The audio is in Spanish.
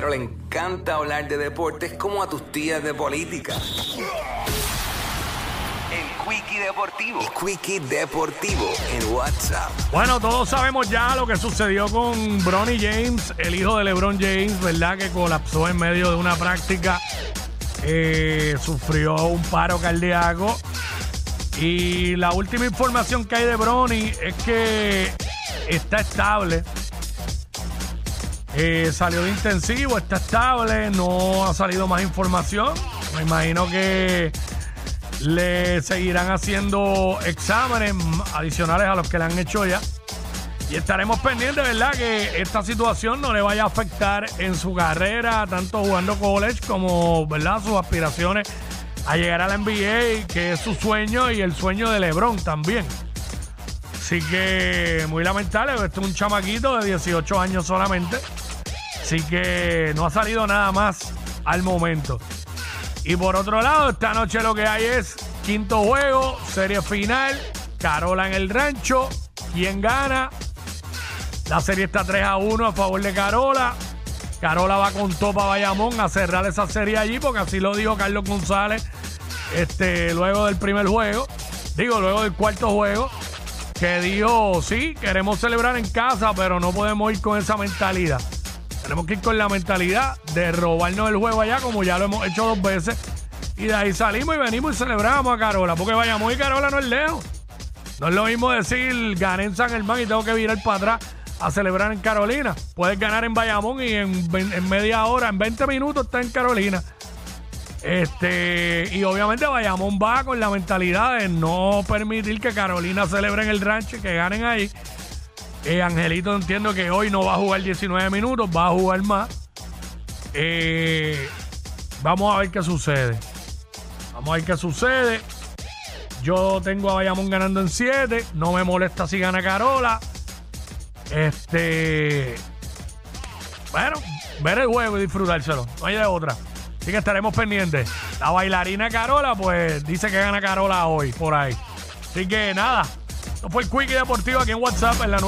pero le encanta hablar de deportes como a tus tías de política. El Quickie Deportivo. El Quickie Deportivo en WhatsApp. Bueno, todos sabemos ya lo que sucedió con Bronny James, el hijo de LeBron James, ¿verdad? Que colapsó en medio de una práctica, eh, sufrió un paro cardíaco. Y la última información que hay de Bronny es que está estable. Eh, salió de intensivo, está estable, no ha salido más información. Me imagino que le seguirán haciendo exámenes adicionales a los que le han hecho ya. Y estaremos pendientes, ¿verdad? Que esta situación no le vaya a afectar en su carrera, tanto jugando college como, ¿verdad? Sus aspiraciones a llegar a la NBA, que es su sueño y el sueño de LeBron también. Así que muy lamentable, este es un chamaquito de 18 años solamente. Así que no ha salido nada más al momento. Y por otro lado, esta noche lo que hay es quinto juego, serie final, Carola en el rancho. ¿Quién gana? La serie está 3 a 1 a favor de Carola. Carola va con Topa Bayamón a cerrar esa serie allí, porque así lo dijo Carlos González este, luego del primer juego. Digo, luego del cuarto juego. Que dijo, sí, queremos celebrar en casa, pero no podemos ir con esa mentalidad. Tenemos que ir con la mentalidad de robarnos el juego allá, como ya lo hemos hecho dos veces. Y de ahí salimos y venimos y celebramos a Carola, porque vayamos y Carola no es lejos. No es lo mismo decir gané en San Germán y tengo que virar para atrás a celebrar en Carolina. Puedes ganar en Bayamón y en, media hora, en 20 minutos está en Carolina. Este, y obviamente Bayamón va con la mentalidad de no permitir que Carolina celebre en el rancho y que ganen ahí. Eh, Angelito entiendo que hoy no va a jugar 19 minutos, va a jugar más. Eh, vamos a ver qué sucede. Vamos a ver qué sucede. Yo tengo a Bayamón ganando en 7. No me molesta si gana Carola. Este. Bueno, ver el juego y disfrutárselo. No hay de otra. Así que estaremos pendientes. La bailarina Carola, pues dice que gana Carola hoy, por ahí. Así que nada. Esto fue el Quickie Deportivo aquí en WhatsApp en la